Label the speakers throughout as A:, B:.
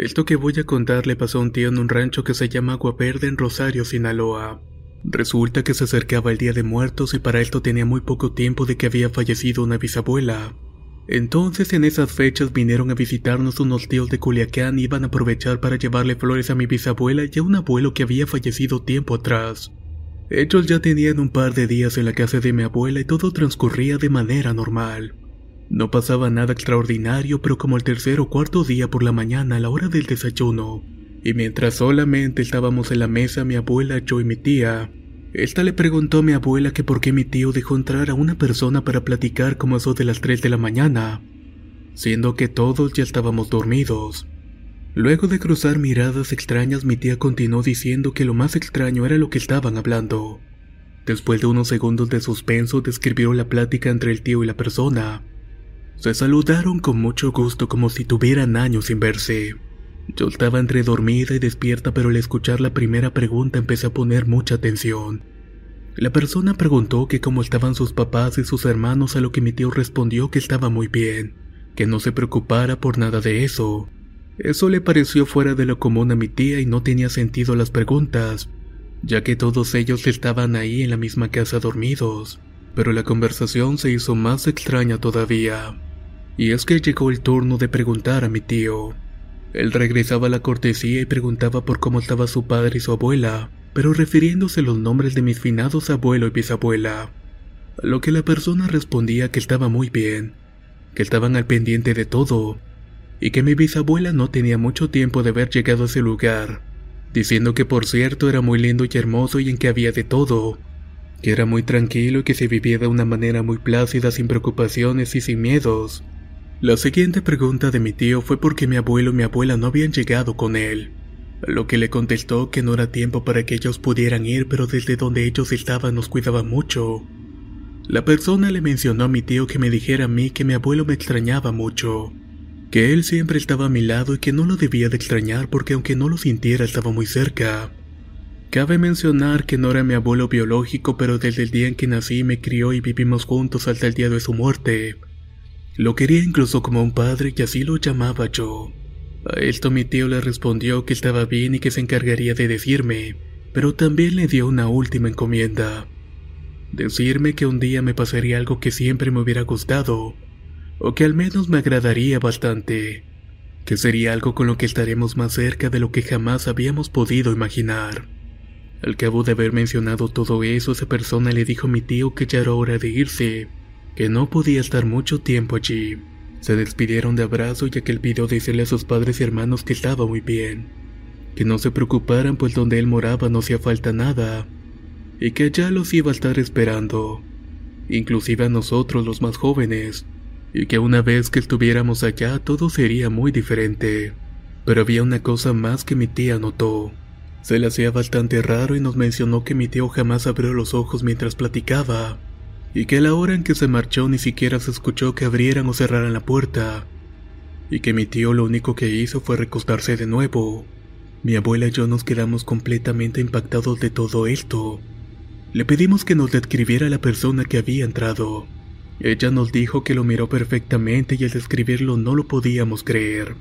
A: Esto que voy a contar le pasó a un tío en un rancho que se llama Agua Verde en Rosario, Sinaloa. Resulta que se acercaba el Día de Muertos y para esto tenía muy poco tiempo de que había fallecido una bisabuela. Entonces en esas fechas vinieron a visitarnos unos tíos de Culiacán y iban a aprovechar para llevarle flores a mi bisabuela y a un abuelo que había fallecido tiempo atrás. Ellos ya tenían un par de días en la casa de mi abuela y todo transcurría de manera normal. No pasaba nada extraordinario, pero como el tercer o cuarto día por la mañana a la hora del desayuno, y mientras solamente estábamos en la mesa mi abuela, yo y mi tía, esta le preguntó a mi abuela que por qué mi tío dejó entrar a una persona para platicar como eso de las 3 de la mañana, siendo que todos ya estábamos dormidos. Luego de cruzar miradas extrañas, mi tía continuó diciendo que lo más extraño era lo que estaban hablando. Después de unos segundos de suspenso, describió la plática entre el tío y la persona. Se saludaron con mucho gusto como si tuvieran años sin verse. Yo estaba entre dormida y despierta, pero al escuchar la primera pregunta empecé a poner mucha atención. La persona preguntó que cómo estaban sus papás y sus hermanos, a lo que mi tío respondió que estaba muy bien, que no se preocupara por nada de eso. Eso le pareció fuera de lo común a mi tía y no tenía sentido las preguntas, ya que todos ellos estaban ahí en la misma casa dormidos. Pero la conversación se hizo más extraña todavía. Y es que llegó el turno de preguntar a mi tío. Él regresaba la cortesía y preguntaba por cómo estaba su padre y su abuela, pero refiriéndose los nombres de mis finados abuelo y bisabuela. A lo que la persona respondía que estaba muy bien, que estaban al pendiente de todo, y que mi bisabuela no tenía mucho tiempo de haber llegado a ese lugar, diciendo que por cierto era muy lindo y hermoso y en que había de todo, que era muy tranquilo y que se vivía de una manera muy plácida sin preocupaciones y sin miedos. La siguiente pregunta de mi tío fue porque mi abuelo y mi abuela no habían llegado con él, lo que le contestó que no era tiempo para que ellos pudieran ir, pero desde donde ellos estaban nos cuidaban mucho. La persona le mencionó a mi tío que me dijera a mí que mi abuelo me extrañaba mucho, que él siempre estaba a mi lado y que no lo debía de extrañar porque aunque no lo sintiera estaba muy cerca. Cabe mencionar que no era mi abuelo biológico, pero desde el día en que nací me crió y vivimos juntos hasta el día de su muerte. Lo quería incluso como un padre y así lo llamaba yo. A esto mi tío le respondió que estaba bien y que se encargaría de decirme, pero también le dio una última encomienda. Decirme que un día me pasaría algo que siempre me hubiera gustado, o que al menos me agradaría bastante, que sería algo con lo que estaremos más cerca de lo que jamás habíamos podido imaginar. Al cabo de haber mencionado todo eso, esa persona le dijo a mi tío que ya era hora de irse, que no podía estar mucho tiempo allí. Se despidieron de abrazo ya que él pidió decirle a sus padres y hermanos que estaba muy bien, que no se preocuparan pues donde él moraba no hacía falta nada, y que allá los iba a estar esperando, inclusive a nosotros los más jóvenes, y que una vez que estuviéramos allá todo sería muy diferente. Pero había una cosa más que mi tía notó. Se le hacía bastante raro y nos mencionó que mi tío jamás abrió los ojos mientras platicaba, y que a la hora en que se marchó ni siquiera se escuchó que abrieran o cerraran la puerta, y que mi tío lo único que hizo fue recostarse de nuevo. Mi abuela y yo nos quedamos completamente impactados de todo esto. Le pedimos que nos describiera la persona que había entrado. Ella nos dijo que lo miró perfectamente y al describirlo no lo podíamos creer.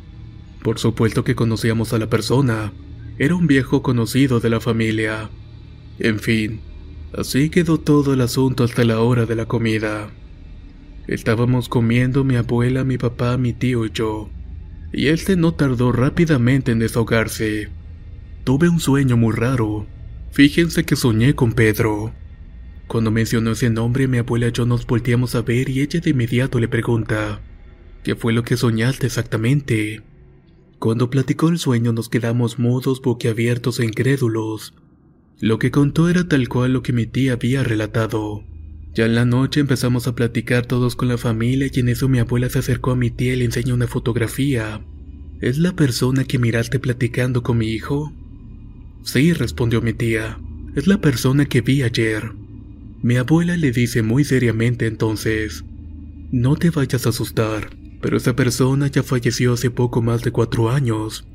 A: Por supuesto que conocíamos a la persona. Era un viejo conocido de la familia. En fin, Así quedó todo el asunto hasta la hora de la comida. Estábamos comiendo mi abuela, mi papá, mi tío y yo, y este no tardó rápidamente en desahogarse. Tuve un sueño muy raro. Fíjense que soñé con Pedro. Cuando mencionó ese nombre, mi abuela y yo nos volteamos a ver y ella de inmediato le pregunta, ¿qué fue lo que soñaste exactamente? Cuando platicó el sueño nos quedamos mudos, boquiabiertos e incrédulos. Lo que contó era tal cual lo que mi tía había relatado. Ya en la noche empezamos a platicar todos con la familia y en eso mi abuela se acercó a mi tía y le enseñó una fotografía. ¿Es la persona que miraste platicando con mi hijo? Sí, respondió mi tía. Es la persona que vi ayer. Mi abuela le dice muy seriamente entonces, no te vayas a asustar, pero esa persona ya falleció hace poco más de cuatro años.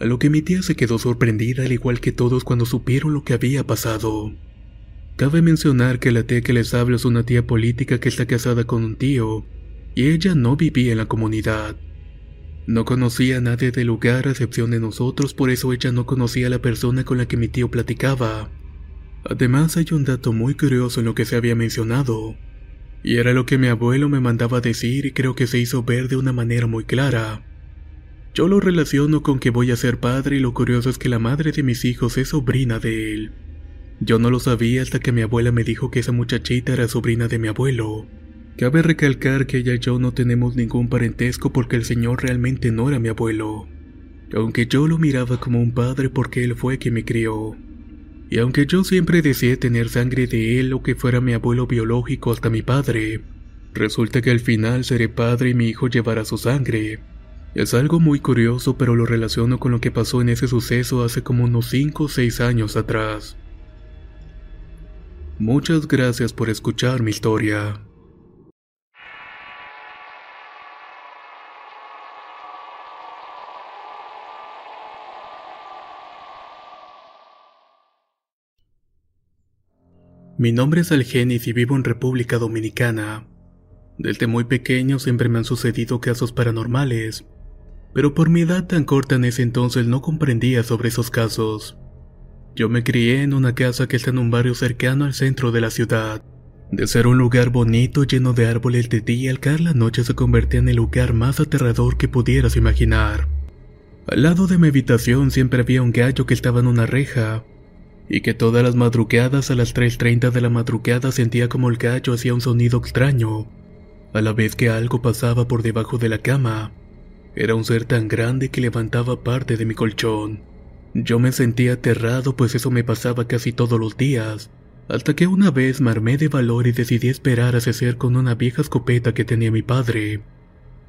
A: A lo que mi tía se quedó sorprendida al igual que todos cuando supieron lo que había pasado. Cabe mencionar que la tía que les hablo es una tía política que está casada con un tío, y ella no vivía en la comunidad. No conocía a nadie del lugar a excepción de nosotros, por eso ella no conocía a la persona con la que mi tío platicaba. Además hay un dato muy curioso en lo que se había mencionado, y era lo que mi abuelo me mandaba decir y creo que se hizo ver de una manera muy clara. Yo lo relaciono con que voy a ser padre y lo curioso es que la madre de mis hijos es sobrina de él. Yo no lo sabía hasta que mi abuela me dijo que esa muchachita era sobrina de mi abuelo. Cabe recalcar que ella y yo no tenemos ningún parentesco porque el señor realmente no era mi abuelo. Aunque yo lo miraba como un padre porque él fue quien me crió. Y aunque yo siempre deseé tener sangre de él o que fuera mi abuelo biológico hasta mi padre, resulta que al final seré padre y mi hijo llevará su sangre. Es algo muy curioso pero lo relaciono con lo que pasó en ese suceso hace como unos 5 o 6 años atrás. Muchas gracias por escuchar mi historia. Mi nombre es Algenis y vivo en República Dominicana. Desde muy pequeño siempre me han sucedido casos paranormales, pero por mi edad tan corta en ese entonces no comprendía sobre esos casos. Yo me crié en una casa que está en un barrio cercano al centro de la ciudad. De ser un lugar bonito lleno de árboles de día, al caer la noche se convertía en el lugar más aterrador que pudieras imaginar. Al lado de mi habitación siempre había un gallo que estaba en una reja, y que todas las madrugadas a las 3.30 de la madrugada sentía como el gallo hacía un sonido extraño, a la vez que algo pasaba por debajo de la cama. Era un ser tan grande que levantaba parte de mi colchón. Yo me sentía aterrado pues eso me pasaba casi todos los días, hasta que una vez me armé de valor y decidí esperar a ser con una vieja escopeta que tenía mi padre.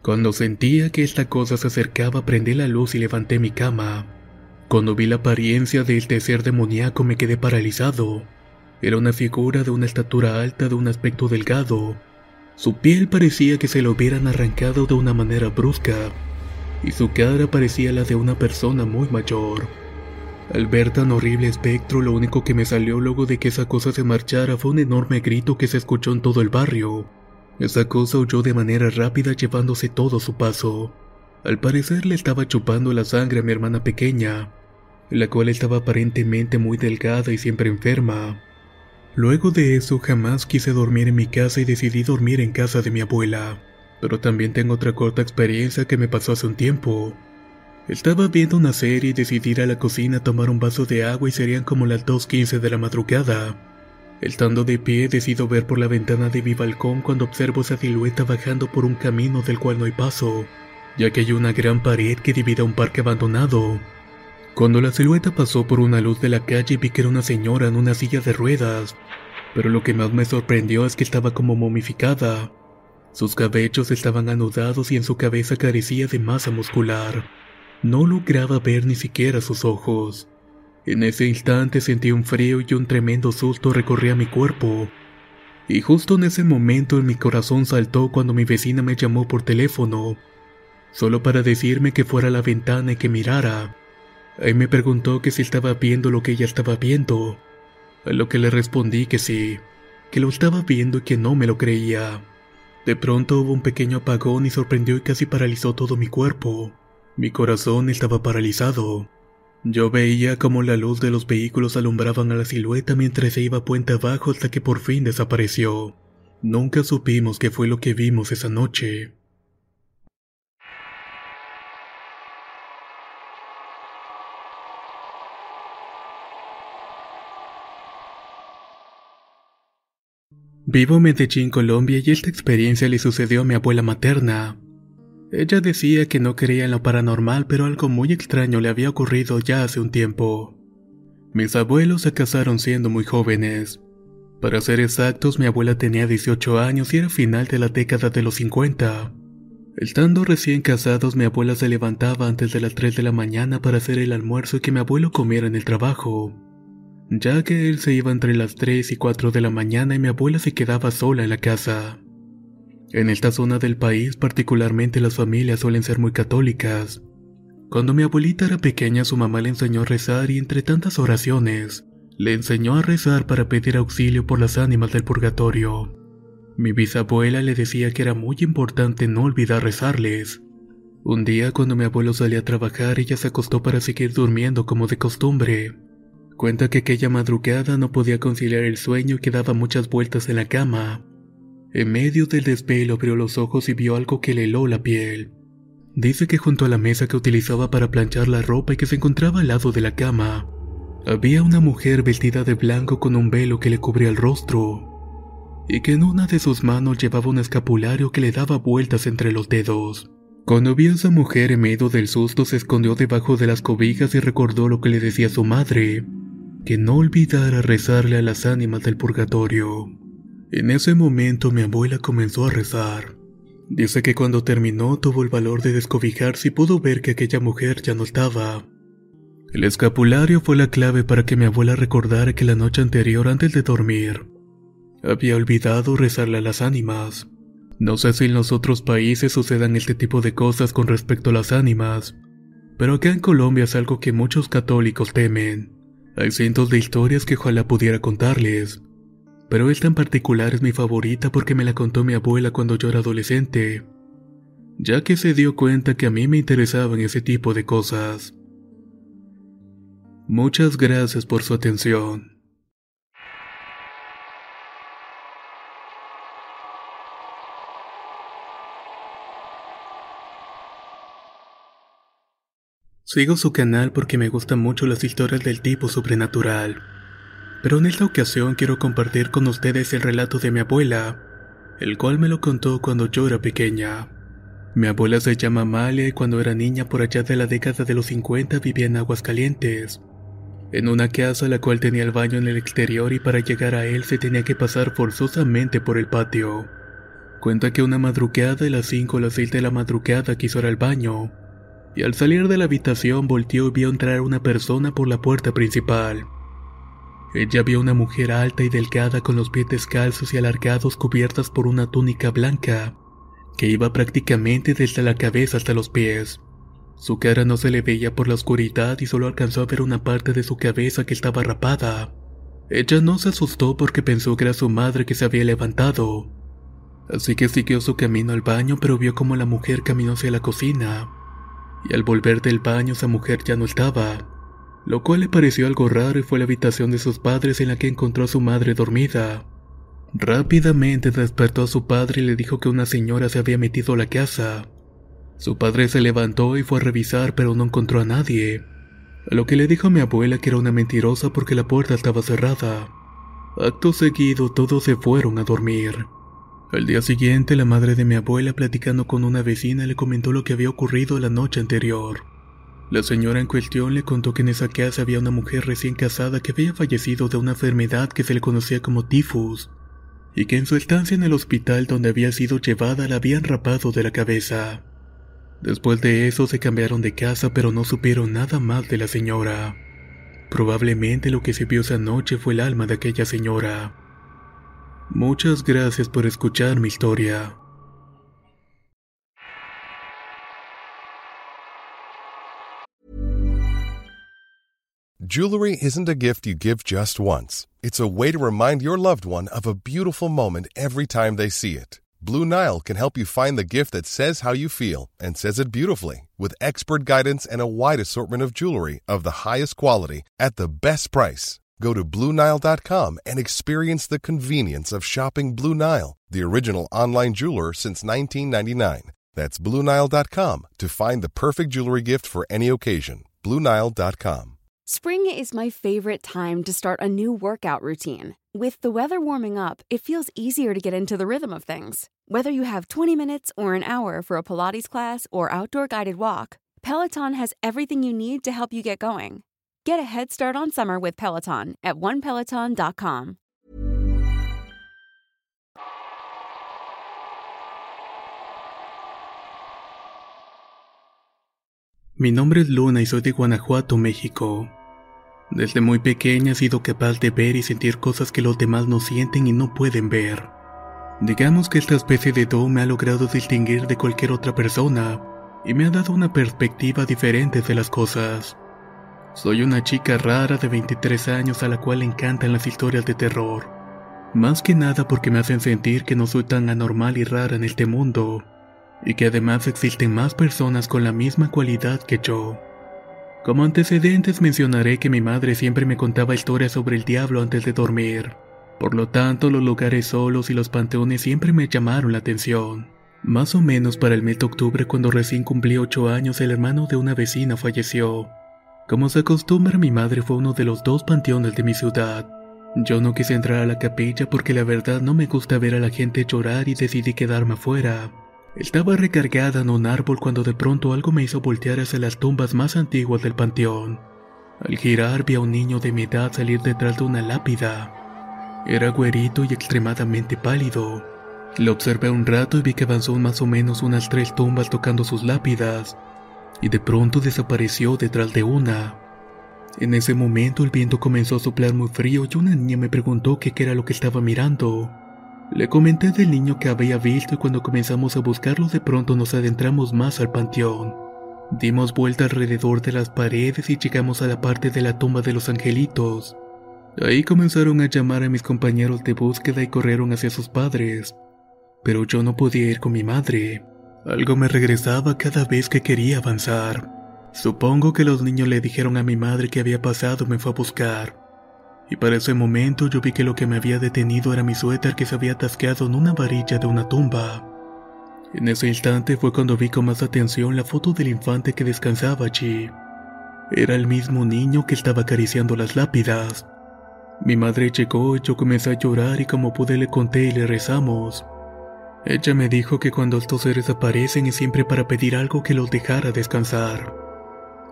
A: Cuando sentía que esta cosa se acercaba prendí la luz y levanté mi cama. Cuando vi la apariencia de este ser demoníaco me quedé paralizado. Era una figura de una estatura alta de un aspecto delgado. Su piel parecía que se lo hubieran arrancado de una manera brusca, y su cara parecía la de una persona muy mayor. Al ver tan horrible espectro, lo único que me salió luego de que esa cosa se marchara fue un enorme grito que se escuchó en todo el barrio. Esa cosa huyó de manera rápida llevándose todo su paso. Al parecer le estaba chupando la sangre a mi hermana pequeña, la cual estaba aparentemente muy delgada y siempre enferma. Luego de eso jamás quise dormir en mi casa y decidí dormir en casa de mi abuela. Pero también tengo otra corta experiencia que me pasó hace un tiempo. Estaba viendo una serie y decidí ir a la cocina a tomar un vaso de agua y serían como las 2.15 de la madrugada. Estando de pie decido ver por la ventana de mi balcón cuando observo esa silueta bajando por un camino del cual no hay paso, ya que hay una gran pared que divide un parque abandonado. Cuando la silueta pasó por una luz de la calle vi que era una señora en una silla de ruedas, pero lo que más me sorprendió es que estaba como momificada. Sus cabellos estaban anudados y en su cabeza carecía de masa muscular. No lograba ver ni siquiera sus ojos. En ese instante sentí un frío y un tremendo susto recorría mi cuerpo. Y justo en ese momento mi corazón saltó cuando mi vecina me llamó por teléfono, solo para decirme que fuera a la ventana y que mirara. Ahí me preguntó que si estaba viendo lo que ella estaba viendo, a lo que le respondí que sí, que lo estaba viendo y que no me lo creía. De pronto hubo un pequeño apagón y sorprendió y casi paralizó todo mi cuerpo. Mi corazón estaba paralizado. Yo veía como la luz de los vehículos alumbraban a la silueta mientras se iba puente abajo hasta que por fin desapareció. Nunca supimos qué fue lo que vimos esa noche. Vivo en Medellín, Colombia y esta experiencia le sucedió a mi abuela materna. Ella decía que no creía en lo paranormal, pero algo muy extraño le había ocurrido ya hace un tiempo. Mis abuelos se casaron siendo muy jóvenes. Para ser exactos, mi abuela tenía 18 años y era final de la década de los 50. Estando recién casados, mi abuela se levantaba antes de las 3 de la mañana para hacer el almuerzo y que mi abuelo comiera en el trabajo, ya que él se iba entre las 3 y 4 de la mañana y mi abuela se quedaba sola en la casa. En esta zona del país, particularmente las familias suelen ser muy católicas. Cuando mi abuelita era pequeña, su mamá le enseñó a rezar y entre tantas oraciones, le enseñó a rezar para pedir auxilio por las ánimas del purgatorio. Mi bisabuela le decía que era muy importante no olvidar rezarles. Un día cuando mi abuelo salía a trabajar, ella se acostó para seguir durmiendo como de costumbre. Cuenta que aquella madrugada no podía conciliar el sueño y que daba muchas vueltas en la cama. En medio del desvelo abrió los ojos y vio algo que le heló la piel. Dice que junto a la mesa que utilizaba para planchar la ropa y que se encontraba al lado de la cama, había una mujer vestida de blanco con un velo que le cubría el rostro, y que en una de sus manos llevaba un escapulario que le daba vueltas entre los dedos. Cuando vio a esa mujer en medio del susto se escondió debajo de las cobijas y recordó lo que le decía su madre, que no olvidara rezarle a las ánimas del purgatorio. En ese momento mi abuela comenzó a rezar. Dice que cuando terminó tuvo el valor de descobijarse y pudo ver que aquella mujer ya no estaba. El escapulario fue la clave para que mi abuela recordara que la noche anterior antes de dormir había olvidado rezarle a las ánimas. No sé si en los otros países sucedan este tipo de cosas con respecto a las ánimas, pero acá en Colombia es algo que muchos católicos temen. Hay cientos de historias que ojalá pudiera contarles, pero esta en particular es mi favorita porque me la contó mi abuela cuando yo era adolescente, ya que se dio cuenta que a mí me interesaban ese tipo de cosas. Muchas gracias por su atención. Sigo su canal porque me gustan mucho las historias del tipo sobrenatural pero en esta ocasión quiero compartir con ustedes el relato de mi abuela, el cual me lo contó cuando yo era pequeña. Mi abuela se llama Amalia y cuando era niña por allá de la década de los 50 vivía en Aguascalientes, en una casa la cual tenía el baño en el exterior y para llegar a él se tenía que pasar forzosamente por el patio. Cuenta que una madrugada a las 5 o las 6 de la madrugada quiso ir al baño, y al salir de la habitación volteó y vio entrar una persona por la puerta principal. Ella vio una mujer alta y delgada con los pies descalzos y alargados cubiertas por una túnica blanca, que iba prácticamente desde la cabeza hasta los pies. Su cara no se le veía por la oscuridad y solo alcanzó a ver una parte de su cabeza que estaba rapada. Ella no se asustó porque pensó que era su madre que se había levantado. Así que siguió su camino al baño pero vio como la mujer caminó hacia la cocina. Y al volver del baño esa mujer ya no estaba lo cual le pareció algo raro y fue a la habitación de sus padres en la que encontró a su madre dormida. Rápidamente despertó a su padre y le dijo que una señora se había metido a la casa. Su padre se levantó y fue a revisar pero no encontró a nadie. A lo que le dijo a mi abuela que era una mentirosa porque la puerta estaba cerrada. Acto seguido todos se fueron a dormir. Al día siguiente la madre de mi abuela platicando con una vecina le comentó lo que había ocurrido la noche anterior. La señora en cuestión le contó que en esa casa había una mujer recién casada que había fallecido de una enfermedad que se le conocía como tifus, y que en su estancia en el hospital donde había sido llevada la habían rapado de la cabeza. Después de eso se cambiaron de casa pero no supieron nada más de la señora. Probablemente lo que se vio esa noche fue el alma de aquella señora. Muchas gracias por escuchar mi historia.
B: Jewelry isn't a gift you give just once. It's a way to remind your loved one of a beautiful moment every time they see it. Blue Nile can help you find the gift that says how you feel and says it beautifully with expert guidance and a wide assortment of jewelry of the highest quality at the best price. Go to BlueNile.com and experience the convenience of shopping Blue Nile, the original online jeweler since 1999. That's BlueNile.com to find the perfect jewelry gift for any occasion. BlueNile.com.
C: Spring is my favorite time to start a new workout routine. With the weather warming up, it feels easier to get into the rhythm of things. Whether you have 20 minutes or an hour for a Pilates class or outdoor guided walk, Peloton has everything you need to help you get going. Get a head start on summer with Peloton at onepeloton.com.
A: Mi nombre es Luna y soy de Guanajuato, México. Desde muy pequeña he sido capaz de ver y sentir cosas que los demás no sienten y no pueden ver. Digamos que esta especie de don me ha logrado distinguir de cualquier otra persona y me ha dado una perspectiva diferente de las cosas. Soy una chica rara de 23 años a la cual le encantan las historias de terror. Más que nada porque me hacen sentir que no soy tan anormal y rara en este mundo y que además existen más personas con la misma cualidad que yo. Como antecedentes mencionaré que mi madre siempre me contaba historias sobre el diablo antes de dormir. Por lo tanto, los lugares solos y los panteones siempre me llamaron la atención. Más o menos para el mes de octubre cuando recién cumplí 8 años el hermano de una vecina falleció. Como se acostumbra mi madre fue uno de los dos panteones de mi ciudad. Yo no quise entrar a la capilla porque la verdad no me gusta ver a la gente llorar y decidí quedarme afuera. Estaba recargada en un árbol cuando de pronto algo me hizo voltear hacia las tumbas más antiguas del panteón. Al girar vi a un niño de mi edad salir detrás de una lápida. Era güerito y extremadamente pálido. Lo observé un rato y vi que avanzó más o menos unas tres tumbas tocando sus lápidas, y de pronto desapareció detrás de una. En ese momento el viento comenzó a soplar muy frío y una niña me preguntó qué era lo que estaba mirando. Le comenté del niño que había visto y cuando comenzamos a buscarlo de pronto nos adentramos más al panteón. Dimos vuelta alrededor de las paredes y llegamos a la parte de la tumba de los angelitos. Ahí comenzaron a llamar a mis compañeros de búsqueda y corrieron hacia sus padres. Pero yo no podía ir con mi madre. Algo me regresaba cada vez que quería avanzar. Supongo que los niños le dijeron a mi madre que había pasado y me fue a buscar y para ese momento yo vi que lo que me había detenido era mi suéter que se había atascado en una varilla de una tumba. En ese instante fue cuando vi con más atención la foto del infante que descansaba allí. Era el mismo niño que estaba acariciando las lápidas. Mi madre llegó y yo comencé a llorar y como pude le conté y le rezamos. Ella me dijo que cuando estos seres aparecen es siempre para pedir algo que los dejara descansar.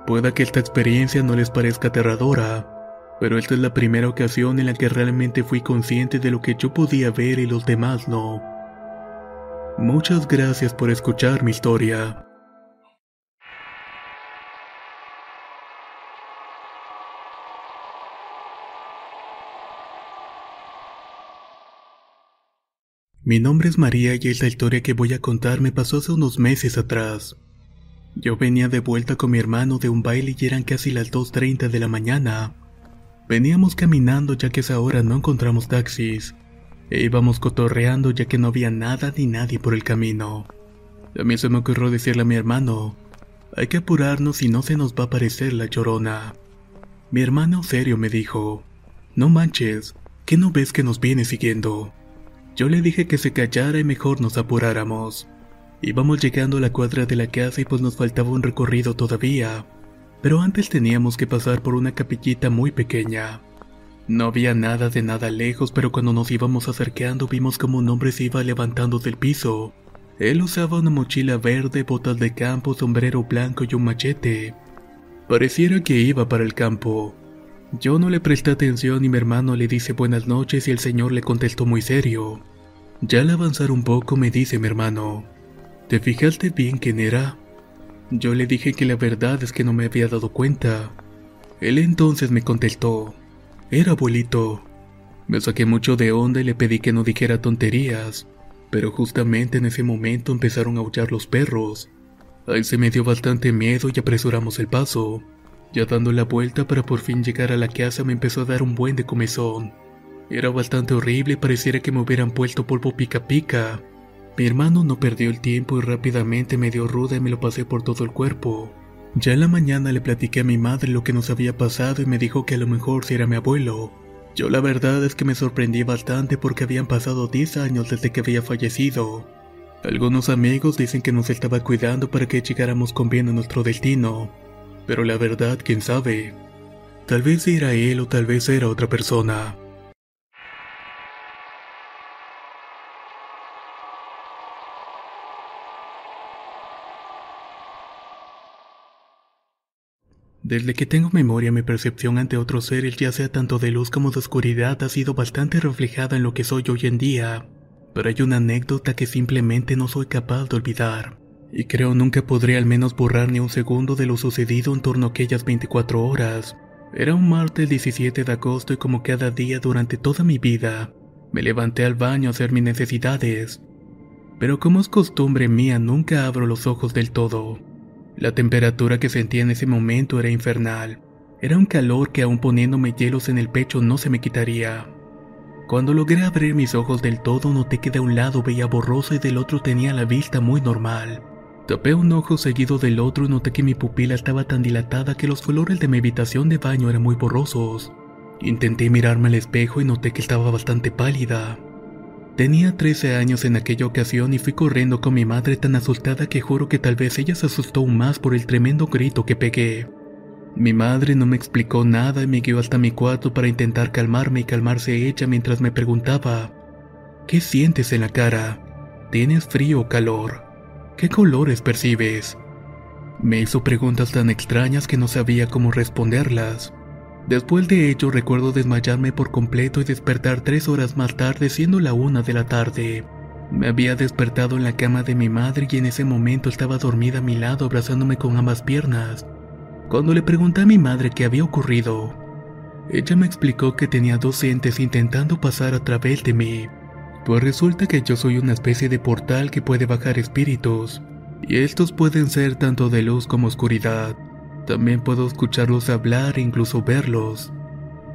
A: Pueda que esta experiencia no les parezca aterradora, pero esta es la primera ocasión en la que realmente fui consciente de lo que yo podía ver y los demás no. Muchas gracias por escuchar mi historia. Mi nombre es María y esta historia que voy a contar me pasó hace unos meses atrás. Yo venía de vuelta con mi hermano de un baile y eran casi las 2.30 de la mañana. Veníamos caminando ya que esa hora no encontramos taxis, e íbamos cotorreando ya que no había nada ni nadie por el camino. A mí se me ocurrió decirle a mi hermano, hay que apurarnos y no se nos va a aparecer la llorona. Mi hermano serio me dijo, no manches, ¿qué no ves que nos viene siguiendo? Yo le dije que se callara y mejor nos apuráramos. Íbamos llegando a la cuadra de la casa y pues nos faltaba un recorrido todavía pero antes teníamos que pasar por una capillita muy pequeña. No había nada de nada lejos, pero cuando nos íbamos acercando vimos como un hombre se iba levantando del piso. Él usaba una mochila verde, botas de campo, sombrero blanco y un machete. Pareciera que iba para el campo. Yo no le presté atención y mi hermano le dice buenas noches y el señor le contestó muy serio. Ya al avanzar un poco me dice mi hermano, ¿te fijaste bien quién era? Yo le dije que la verdad es que no me había dado cuenta. Él entonces me contestó, era abuelito. Me saqué mucho de onda y le pedí que no dijera tonterías, pero justamente en ese momento empezaron a aullar los perros. Ahí se me dio bastante miedo y apresuramos el paso. Ya dando la vuelta para por fin llegar a la casa me empezó a dar un buen de comezón. Era bastante horrible y pareciera que me hubieran puesto polvo pica pica. Mi hermano no perdió el tiempo y rápidamente me dio ruda y me lo pasé por todo el cuerpo. Ya en la mañana le platiqué a mi madre lo que nos había pasado y me dijo que a lo mejor si era mi abuelo. Yo la verdad es que me sorprendí bastante porque habían pasado 10 años desde que había fallecido. Algunos amigos dicen que nos estaba cuidando para que llegáramos con bien a nuestro destino, pero la verdad, quién sabe. Tal vez era él o tal vez era otra persona. Desde que tengo memoria mi percepción ante otros seres, ya sea tanto de luz como de oscuridad, ha sido bastante reflejada en lo que soy hoy en día. Pero hay una anécdota que simplemente no soy capaz de olvidar. Y creo nunca podré al menos borrar ni un segundo de lo sucedido en torno a aquellas 24 horas. Era un martes 17 de agosto y como cada día durante toda mi vida, me levanté al baño a hacer mis necesidades. Pero como es costumbre mía, nunca abro los ojos del todo. La temperatura que sentía en ese momento era infernal. Era un calor que aún poniéndome hielos en el pecho no se me quitaría. Cuando logré abrir mis ojos del todo noté que de un lado veía borroso y del otro tenía la vista muy normal. Tapé un ojo seguido del otro y noté que mi pupila estaba tan dilatada que los colores de mi habitación de baño eran muy borrosos. Intenté mirarme al espejo y noté que estaba bastante pálida. Tenía 13 años en aquella ocasión y fui corriendo con mi madre tan asustada que juro que tal vez ella se asustó aún más por el tremendo grito que pegué. Mi madre no me explicó nada y me guió hasta mi cuarto para intentar calmarme y calmarse ella mientras me preguntaba, ¿qué sientes en la cara? ¿Tienes frío o calor? ¿Qué colores percibes? Me hizo preguntas tan extrañas que no sabía cómo responderlas. Después de ello recuerdo desmayarme por completo y despertar tres horas más tarde siendo la una de la tarde. Me había despertado en la cama de mi madre y en ese momento estaba dormida a mi lado abrazándome con ambas piernas. Cuando le pregunté a mi madre qué había ocurrido, ella me explicó que tenía dos entes intentando pasar a través de mí. Pues resulta que yo soy una especie de portal que puede bajar espíritus, y estos pueden ser tanto de luz como oscuridad. También puedo escucharlos hablar e incluso verlos.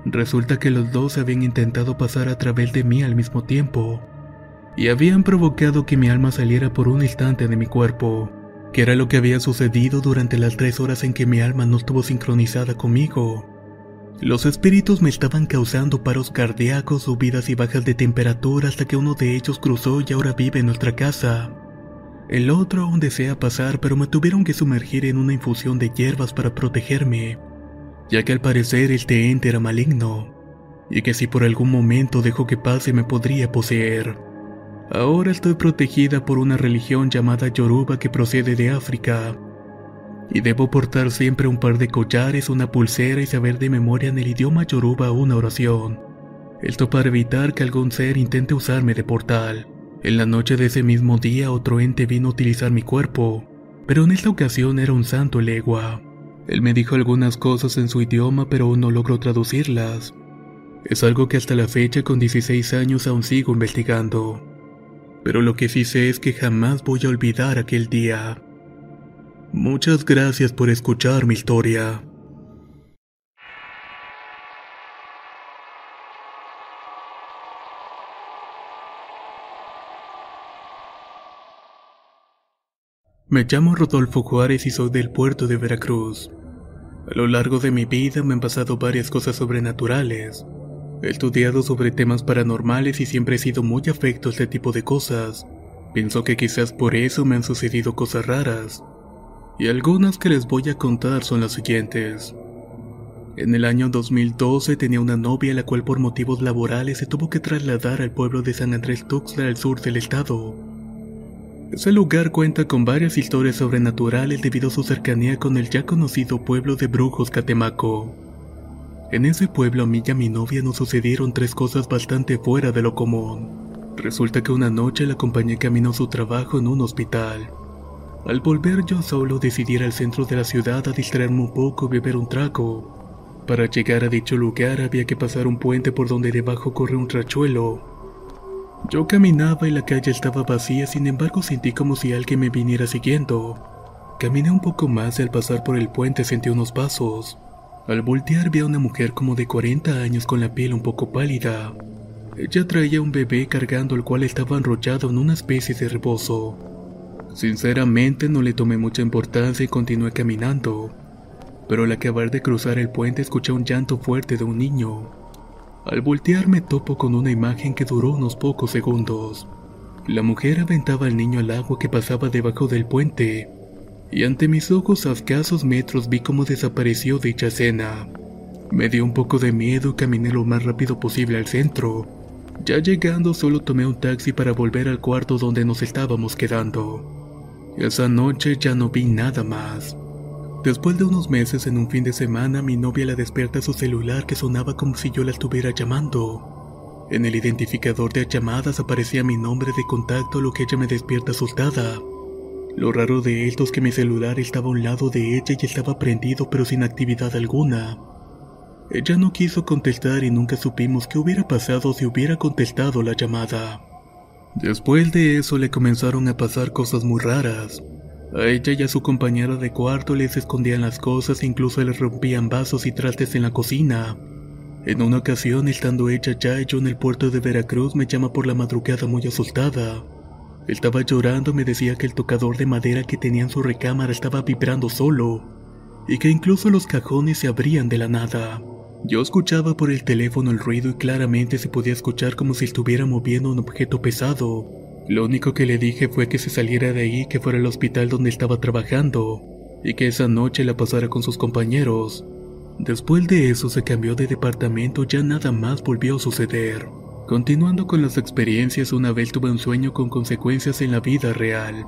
A: Resulta que los dos habían intentado pasar a través de mí al mismo tiempo, y habían provocado que mi alma saliera por un instante de mi cuerpo, que era lo que había sucedido durante las tres horas en que mi alma no estuvo sincronizada conmigo. Los espíritus me estaban causando paros cardíacos, subidas y bajas de temperatura hasta que uno de ellos cruzó y ahora vive en nuestra casa. El otro aún desea pasar, pero me tuvieron que sumergir en una infusión de hierbas para protegerme, ya que al parecer este ente era maligno, y que si por algún momento dejo que pase me podría poseer. Ahora estoy protegida por una religión llamada Yoruba que procede de África, y debo portar siempre un par de collares, una pulsera y saber de memoria en el idioma Yoruba una oración. Esto para evitar que algún ser intente usarme de portal. En la noche de ese mismo día otro ente vino a utilizar mi cuerpo, pero en esta ocasión era un santo legua. Él me dijo algunas cosas en su idioma pero aún no logró traducirlas. Es algo que hasta la fecha con 16 años aún sigo investigando. Pero lo que sí sé es que jamás voy a olvidar aquel día. Muchas gracias por escuchar mi historia. Me llamo Rodolfo Juárez y soy del puerto de Veracruz. A lo largo de mi vida me han pasado varias cosas sobrenaturales. He estudiado sobre temas paranormales y siempre he sido muy afecto a este tipo de cosas. Pienso que quizás por eso me han sucedido cosas raras. Y algunas que les voy a contar son las siguientes. En el año 2012 tenía una novia la cual por motivos laborales se tuvo que trasladar al pueblo de San Andrés Tuxtla al sur del estado. Ese lugar cuenta con varias historias sobrenaturales debido a su cercanía con el ya conocido pueblo de Brujos Catemaco. En ese pueblo a mí y a mi novia nos sucedieron tres cosas bastante fuera de lo común. Resulta que una noche la acompañé camino a su trabajo en un hospital. Al volver yo solo decidí ir al centro de la ciudad a distraerme un poco y beber un trago. Para llegar a dicho lugar había que pasar un puente por donde debajo corre un trachuelo, yo caminaba y la calle estaba vacía, sin embargo sentí como si alguien me viniera siguiendo. Caminé un poco más y al pasar por el puente sentí unos pasos. Al voltear vi a una mujer como de 40 años con la piel un poco pálida. Ella traía un bebé cargando el cual estaba enrollado en una especie de rebozo. Sinceramente no le tomé mucha importancia y continué caminando. Pero al acabar de cruzar el puente escuché un llanto fuerte de un niño. Al voltear me topo con una imagen que duró unos pocos segundos. La mujer aventaba al niño al agua que pasaba debajo del puente, y ante mis ojos a escasos metros vi cómo desapareció dicha escena. Me dio un poco de miedo y caminé lo más rápido posible al centro. Ya llegando solo tomé un taxi para volver al cuarto donde nos estábamos quedando. Esa noche ya no vi nada más. Después de unos meses en un fin de semana mi novia la despierta su celular que sonaba como si yo la estuviera llamando. En el identificador de llamadas aparecía mi nombre de contacto lo que ella me despierta asustada. Lo raro de esto es que mi celular estaba a un lado de ella y estaba prendido pero sin actividad alguna. Ella no quiso contestar y nunca supimos qué hubiera pasado si hubiera contestado la llamada. Después de eso le comenzaron a pasar cosas muy raras. A ella y a su compañera de cuarto les escondían las cosas e incluso les rompían vasos y trastes en la cocina. En una ocasión, estando ella ya yo en el puerto de Veracruz, me llama por la madrugada muy asustada. Estaba llorando me decía que el tocador de madera que tenía en su recámara estaba vibrando solo, y que incluso los cajones se abrían de la nada. Yo escuchaba por el teléfono el ruido y claramente se podía escuchar como si estuviera moviendo un objeto pesado. Lo único que le dije fue que se saliera de ahí, que fuera al hospital donde estaba trabajando, y que esa noche la pasara con sus compañeros. Después de eso se cambió de departamento, ya nada más volvió a suceder. Continuando con las experiencias, una vez tuve un sueño con consecuencias en la vida real.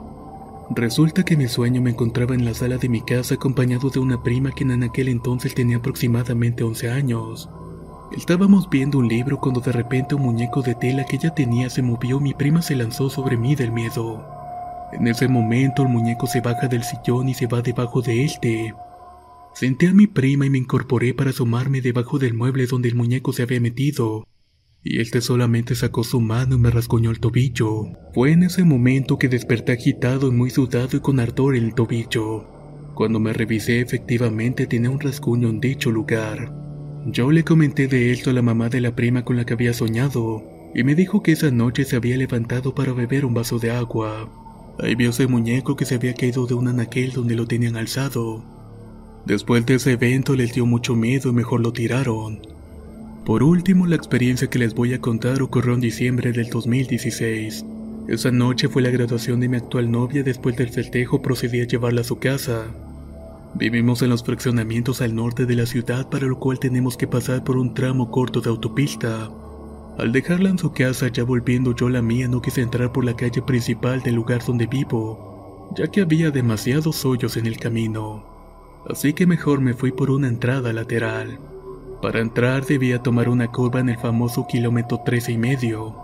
A: Resulta que mi sueño me encontraba en la sala de mi casa acompañado de una prima que en aquel entonces tenía aproximadamente 11 años. Estábamos viendo un libro cuando de repente un muñeco de tela que ella tenía se movió y mi prima se lanzó sobre mí del miedo. En ese momento el muñeco se baja del sillón y se va debajo de este. Senté a mi prima y me incorporé para asomarme debajo del mueble donde el muñeco se había metido y este solamente sacó su mano y me rasguñó el tobillo. Fue en ese momento que desperté agitado y muy sudado y con ardor en el tobillo. Cuando me revisé efectivamente tenía un rasguño en dicho lugar. Yo le comenté de esto a la mamá de la prima con la que había soñado, y me dijo que esa noche se había levantado para beber un vaso de agua. Ahí vio ese muñeco que se había caído de un anaquel donde lo tenían alzado. Después de ese evento les dio mucho miedo y mejor lo tiraron. Por último, la experiencia que les voy a contar ocurrió en diciembre del 2016. Esa noche fue la graduación de mi actual novia, después del festejo procedí a llevarla a su casa. Vivimos en los fraccionamientos al norte de la ciudad, para lo cual tenemos que pasar por un tramo corto de autopista. Al dejarla en su casa, ya volviendo yo la mía, no quise entrar por la calle principal del lugar donde vivo, ya que había demasiados hoyos en el camino. Así que mejor me fui por una entrada lateral. Para entrar debía tomar una curva en el famoso kilómetro 13 y medio,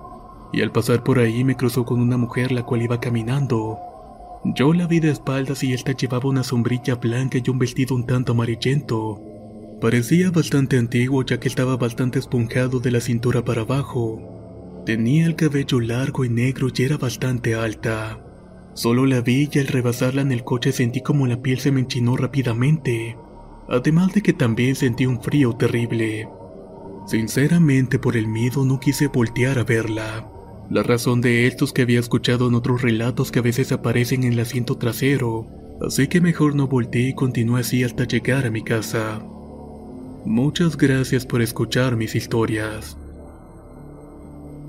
A: y al pasar por ahí me cruzó con una mujer la cual iba caminando. Yo la vi de espaldas y esta llevaba una sombrilla blanca y un vestido un tanto amarillento. Parecía bastante antiguo ya que estaba bastante esponjado de la cintura para abajo. Tenía el cabello largo y negro y era bastante alta. Solo la vi y al rebasarla en el coche sentí como la piel se me enchinó rápidamente además de que también sentí un frío terrible. Sinceramente por el miedo no quise voltear a verla. La razón de esto es que había escuchado en otros relatos que a veces aparecen en el asiento trasero, así que mejor no volteé y continué así hasta llegar a mi casa. Muchas gracias por escuchar mis historias.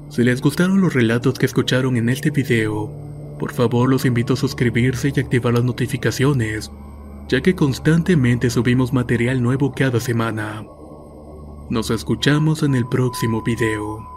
A: Si les gustaron los relatos que escucharon en este video, por favor los invito a suscribirse y activar las notificaciones ya que constantemente subimos material nuevo cada semana. Nos escuchamos en el próximo video.